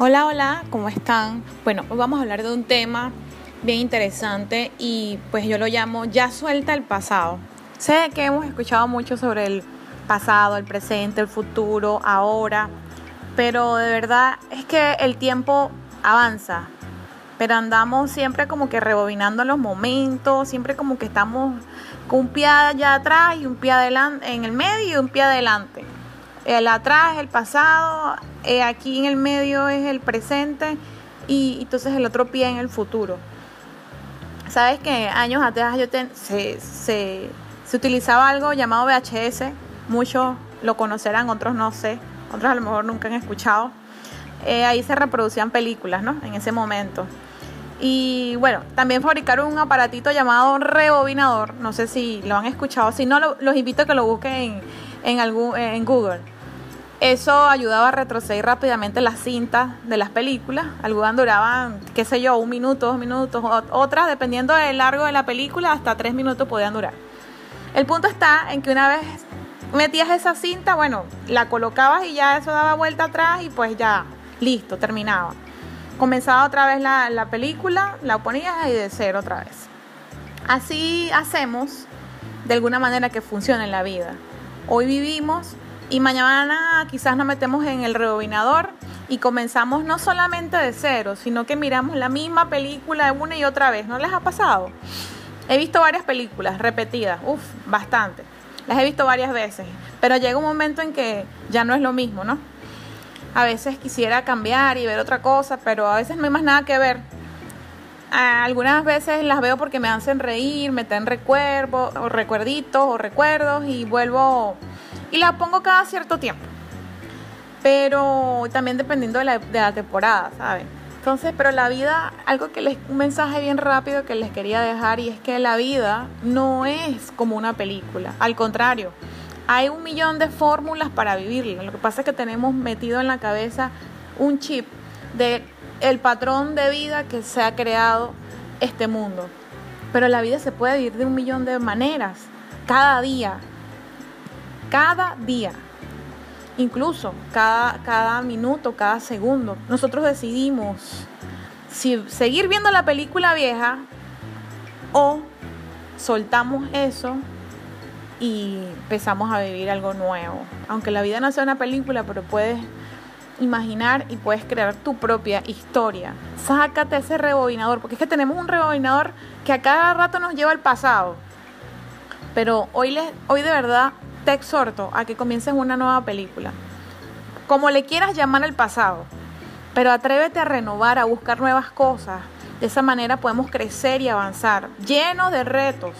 Hola, hola, ¿cómo están? Bueno, hoy vamos a hablar de un tema bien interesante y pues yo lo llamo Ya suelta el pasado. Sé que hemos escuchado mucho sobre el pasado, el presente, el futuro, ahora, pero de verdad es que el tiempo avanza, pero andamos siempre como que rebobinando los momentos, siempre como que estamos con un pie allá atrás y un pie adelante, en el medio y un pie adelante. El atrás el pasado, eh, aquí en el medio es el presente y entonces el otro pie en el futuro. Sabes que años atrás yo se, se, utilizaba algo llamado VHS, muchos lo conocerán, otros no sé, otros a lo mejor nunca han escuchado. Eh, ahí se reproducían películas, ¿no? En ese momento. Y bueno, también fabricaron un aparatito llamado rebobinador. No sé si lo han escuchado. Si no, los invito a que lo busquen en, en, algún, en Google. Eso ayudaba a retroceder rápidamente las cintas de las películas. Algunas duraban, qué sé yo, un minuto, dos minutos. Otras, dependiendo del largo de la película, hasta tres minutos podían durar. El punto está en que una vez metías esa cinta, bueno, la colocabas y ya eso daba vuelta atrás y pues ya, listo, terminaba. Comenzaba otra vez la, la película, la ponías y de cero otra vez. Así hacemos de alguna manera que funcione en la vida. Hoy vivimos y mañana quizás nos metemos en el rebobinador y comenzamos no solamente de cero, sino que miramos la misma película una y otra vez. ¿No les ha pasado? He visto varias películas repetidas, uff, bastante. Las he visto varias veces, pero llega un momento en que ya no es lo mismo, ¿no? A veces quisiera cambiar y ver otra cosa, pero a veces no hay más nada que ver. Algunas veces las veo porque me hacen reír, me dan recuerdos, o recuerditos o recuerdos y vuelvo y la pongo cada cierto tiempo. Pero también dependiendo de la, de la temporada, ¿saben? Entonces, pero la vida, algo que les, un mensaje bien rápido que les quería dejar y es que la vida no es como una película, al contrario, hay un millón de fórmulas para vivirla. Lo que pasa es que tenemos metido en la cabeza un chip de el patrón de vida que se ha creado este mundo. Pero la vida se puede vivir de un millón de maneras, cada día, cada día, incluso cada, cada minuto, cada segundo. Nosotros decidimos si seguir viendo la película vieja o soltamos eso y empezamos a vivir algo nuevo. Aunque la vida no sea una película, pero puedes imaginar y puedes crear tu propia historia. Sácate ese rebobinador, porque es que tenemos un rebobinador que a cada rato nos lleva al pasado. Pero hoy, les, hoy de verdad te exhorto a que comiences una nueva película. Como le quieras llamar al pasado, pero atrévete a renovar, a buscar nuevas cosas. De esa manera podemos crecer y avanzar, llenos de retos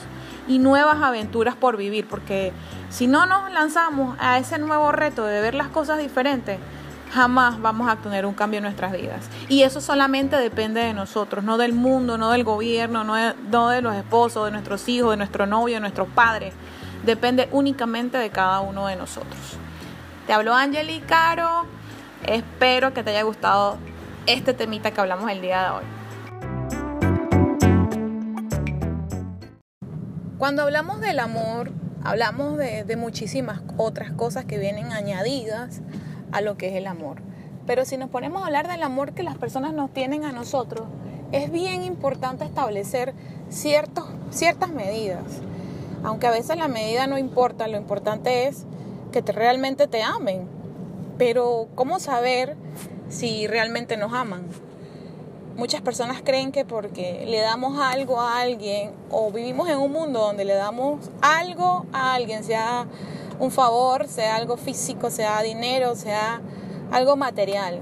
y nuevas aventuras por vivir, porque si no nos lanzamos a ese nuevo reto de ver las cosas diferentes, jamás vamos a tener un cambio en nuestras vidas. Y eso solamente depende de nosotros, no del mundo, no del gobierno, no de, no de los esposos, de nuestros hijos, de nuestro novio, de nuestros padres depende únicamente de cada uno de nosotros. Te hablo Angeli Caro, espero que te haya gustado este temita que hablamos el día de hoy. Cuando hablamos del amor, hablamos de, de muchísimas otras cosas que vienen añadidas a lo que es el amor. Pero si nos ponemos a hablar del amor que las personas nos tienen a nosotros, es bien importante establecer ciertos, ciertas medidas. Aunque a veces la medida no importa, lo importante es que te, realmente te amen. Pero ¿cómo saber si realmente nos aman? Muchas personas creen que porque le damos algo a alguien o vivimos en un mundo donde le damos algo a alguien, sea un favor, sea algo físico, sea dinero, sea algo material.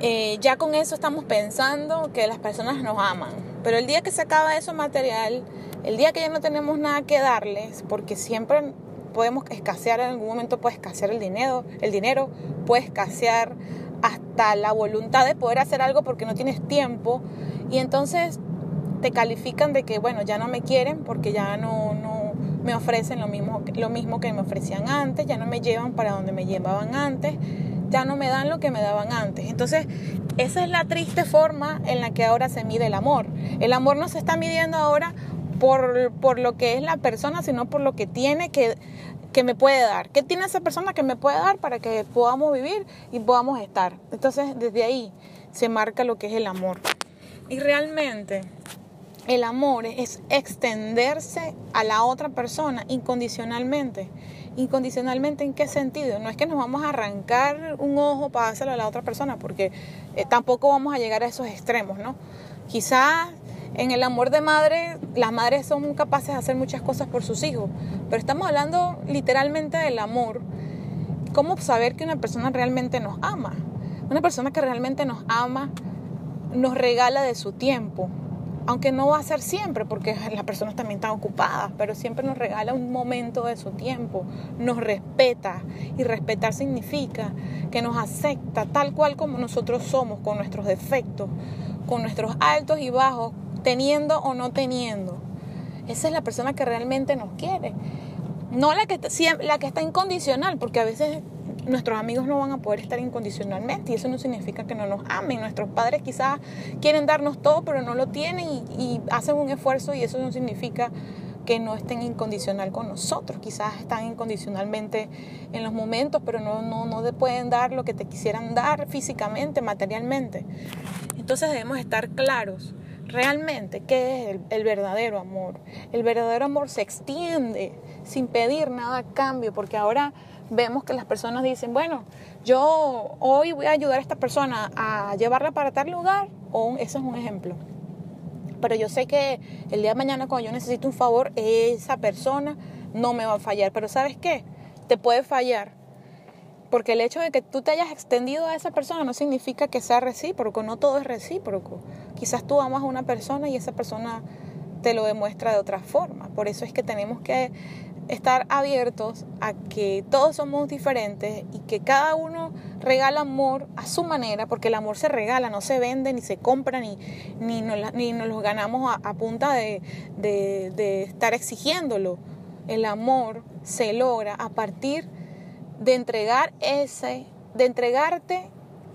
Eh, ya con eso estamos pensando que las personas nos aman. Pero el día que se acaba eso material, el día que ya no tenemos nada que darles, porque siempre podemos escasear, en algún momento puede escasear el dinero, el dinero puede escasear hasta la voluntad de poder hacer algo porque no tienes tiempo y entonces te califican de que bueno, ya no me quieren porque ya no, no me ofrecen lo mismo, lo mismo que me ofrecían antes, ya no me llevan para donde me llevaban antes, ya no me dan lo que me daban antes. Entonces, esa es la triste forma en la que ahora se mide el amor. El amor no se está midiendo ahora por, por lo que es la persona, sino por lo que tiene que, que me puede dar. ¿Qué tiene esa persona que me puede dar para que podamos vivir y podamos estar? Entonces, desde ahí se marca lo que es el amor. Y realmente el amor es extenderse a la otra persona incondicionalmente. ¿Incondicionalmente en qué sentido? No es que nos vamos a arrancar un ojo para dárselo a la otra persona, porque eh, tampoco vamos a llegar a esos extremos, ¿no? Quizás en el amor de madre, las madres son capaces de hacer muchas cosas por sus hijos, pero estamos hablando literalmente del amor. ¿Cómo saber que una persona realmente nos ama? Una persona que realmente nos ama nos regala de su tiempo, aunque no va a ser siempre, porque las personas también están ocupadas, pero siempre nos regala un momento de su tiempo, nos respeta, y respetar significa que nos acepta tal cual como nosotros somos, con nuestros defectos, con nuestros altos y bajos, teniendo o no teniendo. Esa es la persona que realmente nos quiere. No la que, la que está incondicional, porque a veces nuestros amigos no van a poder estar incondicionalmente y eso no significa que no nos amen. Nuestros padres quizás quieren darnos todo, pero no lo tienen y, hacen un esfuerzo y eso no significa que no estén incondicional con nosotros. Quizás están incondicionalmente en los momentos, pero no, no, no te pueden dar lo que te quisieran dar físicamente, materialmente. Entonces debemos estar claros realmente qué es el, verdadero amor. El verdadero amor se extiende sin pedir nada a cambio, porque ahora vemos que las personas dicen, bueno, yo hoy voy a ayudar a esta persona a llevarla para tal lugar, o eso es un ejemplo. Pero yo sé que el día de mañana cuando yo necesito un favor, esa persona no me va a fallar. Pero ¿sabes qué? Te puede fallar. Porque el hecho de que tú te hayas extendido a esa persona no significa que sea recíproco, no todo es recíproco. Quizás tú amas a una persona y esa persona te lo demuestra de otra forma. Por eso es que tenemos que estar abiertos a que todos somos diferentes y que cada uno regala amor a su manera, porque el amor se regala, no se vende, ni se compra, ni, ni, nos, ni nos lo ganamos a, punta de, de, estar exigiéndolo. El amor se logra a partir de entregar ese, de entregarte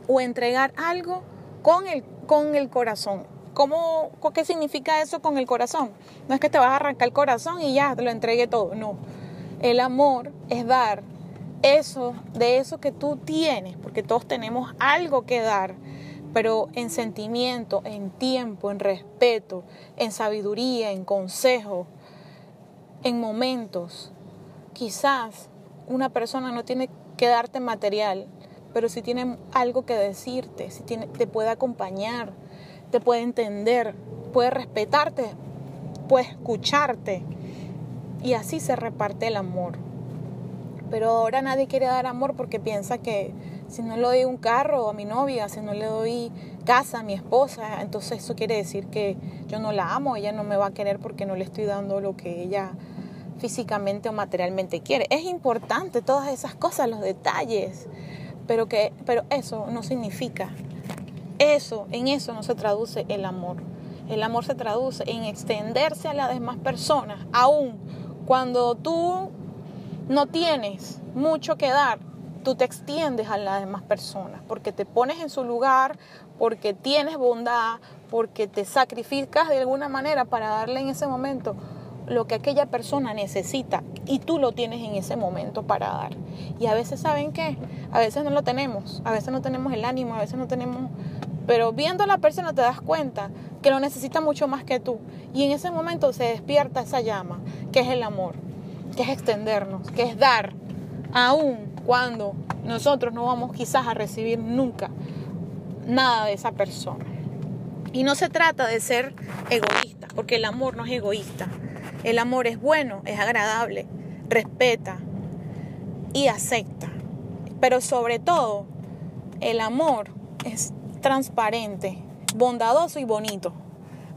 o entregar algo con el, con el corazón. ¿Cómo, ¿Qué significa eso con el corazón? No es que te vas a arrancar el corazón y ya te lo entregue todo, no. El amor es dar eso, de eso que tú tienes, porque todos tenemos algo que dar, pero en sentimiento, en tiempo, en respeto, en sabiduría, en consejo, en momentos. Quizás una persona no tiene que darte material, pero si tiene algo que decirte, si tiene, te puede acompañar, te puede entender, puede respetarte, puede escucharte. Y así se reparte el amor. Pero ahora nadie quiere dar amor porque piensa que si no le doy un carro a mi novia, si no le doy casa a mi esposa, entonces eso quiere decir que yo no la amo, ella no me va a querer porque no le estoy dando lo que ella físicamente o materialmente quiere. Es importante todas esas cosas, los detalles, pero que pero eso no significa eso, en eso no se traduce el amor. El amor se traduce en extenderse a las demás personas, aún cuando tú no tienes mucho que dar, tú te extiendes a las demás personas, porque te pones en su lugar, porque tienes bondad, porque te sacrificas de alguna manera para darle en ese momento lo que aquella persona necesita y tú lo tienes en ese momento para dar. Y a veces, ¿saben qué? A veces no lo tenemos, a veces no tenemos el ánimo, a veces no tenemos pero viendo a la persona te das cuenta que lo necesita mucho más que tú. Y en ese momento se despierta esa llama, que es el amor, que es extendernos, que es dar, aun cuando nosotros no vamos quizás a recibir nunca nada de esa persona. Y no se trata de ser egoísta, porque el amor no es egoísta. El amor es bueno, es agradable, respeta y acepta. Pero sobre todo, el amor es transparente, bondadoso y bonito.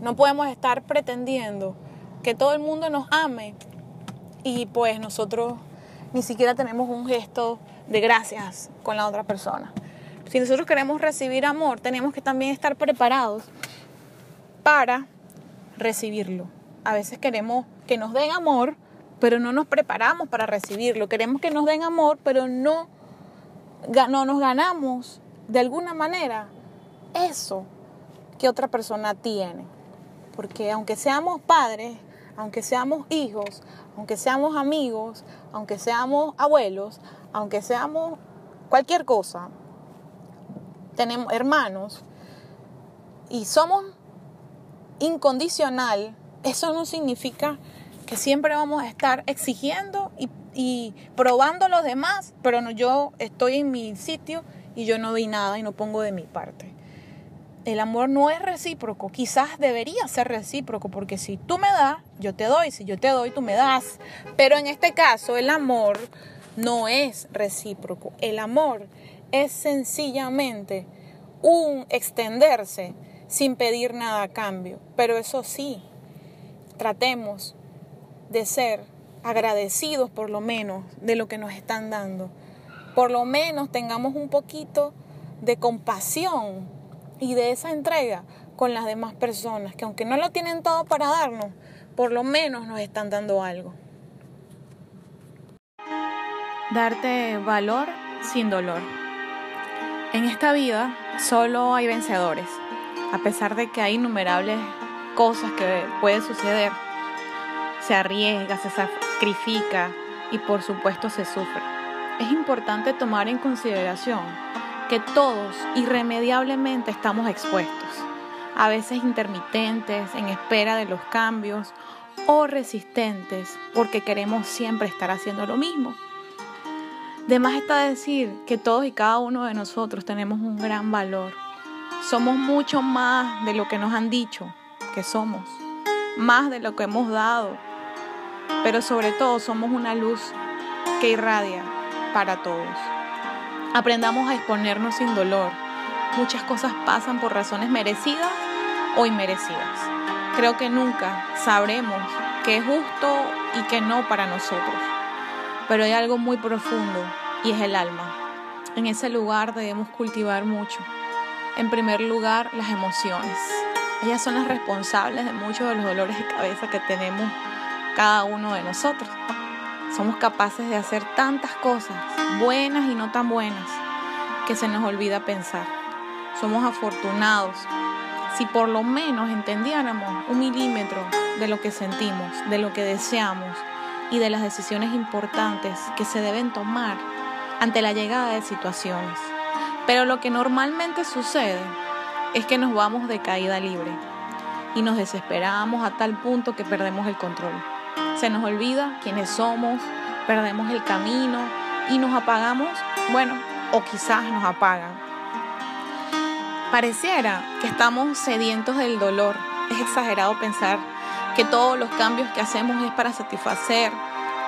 No podemos estar pretendiendo que todo el mundo nos ame y pues nosotros ni siquiera tenemos un gesto de gracias con la otra persona. Si nosotros queremos recibir amor, tenemos que también estar preparados para recibirlo. A veces queremos que nos den amor, pero no nos preparamos para recibirlo. Queremos que nos den amor, pero no, no nos ganamos de alguna manera eso que otra persona tiene. Porque aunque seamos padres, aunque seamos hijos, aunque seamos amigos, aunque seamos abuelos, aunque seamos cualquier cosa, tenemos hermanos y somos incondicional, eso no significa que siempre vamos a estar exigiendo y, y probando a los demás, pero no, yo estoy en mi sitio y yo no doy nada y no pongo de mi parte. El amor no es recíproco, quizás debería ser recíproco, porque si tú me das, yo te doy, si yo te doy, tú me das. Pero en este caso el amor no es recíproco, el amor es sencillamente un extenderse sin pedir nada a cambio. Pero eso sí, tratemos de ser agradecidos por lo menos de lo que nos están dando. Por lo menos tengamos un poquito de compasión y de esa entrega con las demás personas, que aunque no lo tienen todo para darnos, por lo menos nos están dando algo. Darte valor sin dolor. En esta vida solo hay vencedores, a pesar de que hay innumerables cosas que pueden suceder. Se arriesga, se sacrifica y por supuesto se sufre. Es importante tomar en consideración que todos irremediablemente estamos expuestos, a veces intermitentes, en espera de los cambios o resistentes porque queremos siempre estar haciendo lo mismo. De más está decir que todos y cada uno de nosotros tenemos un gran valor. Somos mucho más de lo que nos han dicho que somos, más de lo que hemos dado, pero sobre todo somos una luz que irradia para todos. Aprendamos a exponernos sin dolor. Muchas cosas pasan por razones merecidas o inmerecidas. Creo que nunca sabremos qué es justo y qué no para nosotros pero hay algo muy profundo y es el alma. En ese lugar debemos cultivar mucho. En primer lugar, las emociones. Ellas son las responsables de muchos de los dolores de cabeza que tenemos cada uno de nosotros. Somos capaces de hacer tantas cosas, buenas y no tan buenas, que se nos olvida pensar. Somos afortunados si por lo menos entendiéramos un milímetro de lo que sentimos, de lo que deseamos, y de las decisiones importantes que se deben tomar ante la llegada de situaciones. Pero lo que normalmente sucede es que nos vamos de caída libre y nos desesperamos a tal punto que perdemos el control. Se nos olvida quiénes somos, perdemos el camino y nos apagamos, bueno, o quizás nos apagan. Pareciera que estamos sedientos del dolor. Es exagerado pensar que todos los cambios que hacemos es para satisfacer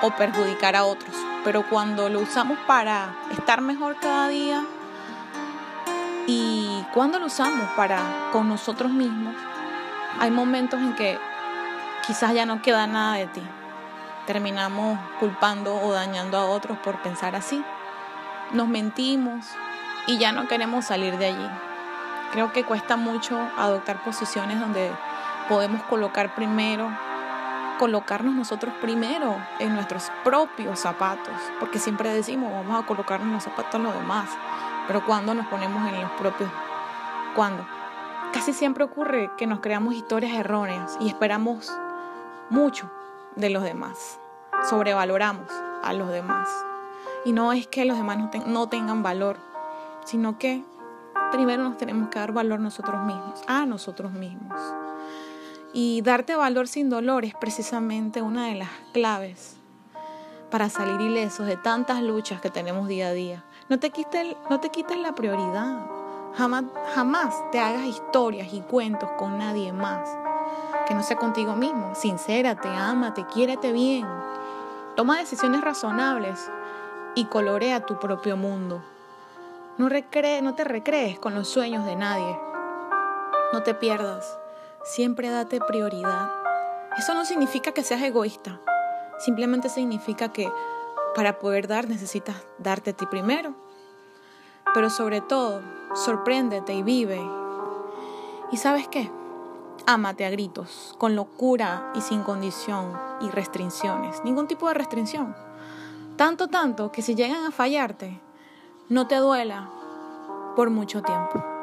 o perjudicar a otros. Pero cuando lo usamos para estar mejor cada día y cuando lo usamos para con nosotros mismos, hay momentos en que quizás ya no queda nada de ti. Terminamos culpando o dañando a otros por pensar así. Nos mentimos y ya no queremos salir de allí. Creo que cuesta mucho adoptar posiciones donde podemos colocar primero, colocarnos nosotros primero en nuestros propios zapatos, porque siempre decimos vamos a colocarnos los zapatos en los demás, pero cuando nos ponemos en los propios, ¿cuándo? Casi siempre ocurre que nos creamos historias erróneas y esperamos mucho de los demás, sobrevaloramos a los demás. Y no es que los demás no, no tengan valor, sino que primero nos tenemos que dar valor nosotros mismos, a nosotros mismos. Y darte valor sin dolor es precisamente una de las claves para salir ilesos de tantas luchas que tenemos día a día. No te quites, no te quites la prioridad. Jamás, jamás te hagas historias y cuentos con nadie más que no sea contigo mismo. Sincérate, ámate, quiérete bien. Toma decisiones razonables y colorea tu propio mundo. No, recree, no te recrees con los sueños de nadie. No te pierdas. Siempre date prioridad. Eso no significa que seas egoísta. Simplemente significa que para poder dar necesitas darte a ti primero. Pero sobre todo, sorpréndete y vive. ¿Y sabes qué? Ámate a gritos, con locura y sin condición y restricciones. Ningún tipo de restricción. Tanto, tanto que si llegan a fallarte, no te duela por mucho tiempo.